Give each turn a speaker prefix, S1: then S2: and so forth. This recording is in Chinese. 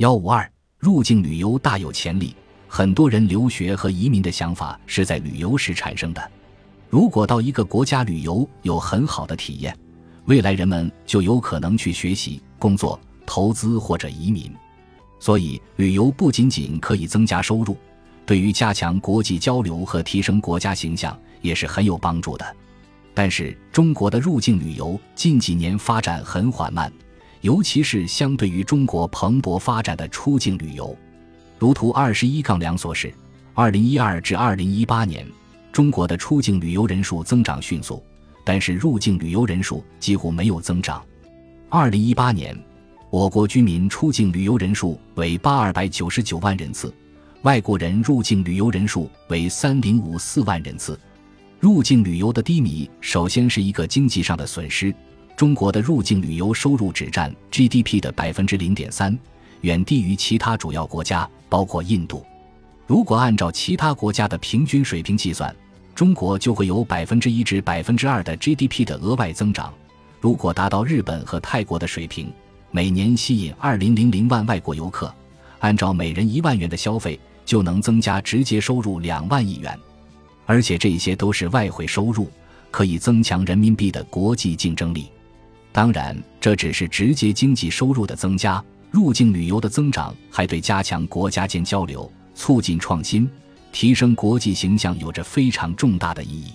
S1: 幺五二入境旅游大有潜力，很多人留学和移民的想法是在旅游时产生的。如果到一个国家旅游有很好的体验，未来人们就有可能去学习、工作、投资或者移民。所以，旅游不仅仅可以增加收入，对于加强国际交流和提升国家形象也是很有帮助的。但是，中国的入境旅游近几年发展很缓慢，尤其是相对于中国蓬勃发展的出境旅游。如图二十一杠两所示，二零一二至二零一八年，中国的出境旅游人数增长迅速，但是入境旅游人数几乎没有增长。二零一八年。我国居民出境旅游人数为八二百九十九万人次，外国人入境旅游人数为三零五四万人次。入境旅游的低迷，首先是一个经济上的损失。中国的入境旅游收入只占 GDP 的百分之零点三，远低于其他主要国家，包括印度。如果按照其他国家的平均水平计算，中国就会有百分之一至百分之二的 GDP 的额外增长。如果达到日本和泰国的水平，每年吸引二零零零万外国游客，按照每人一万元的消费，就能增加直接收入两万亿元，而且这些都是外汇收入，可以增强人民币的国际竞争力。当然，这只是直接经济收入的增加，入境旅游的增长还对加强国家间交流、促进创新、提升国际形象有着非常重大的意义。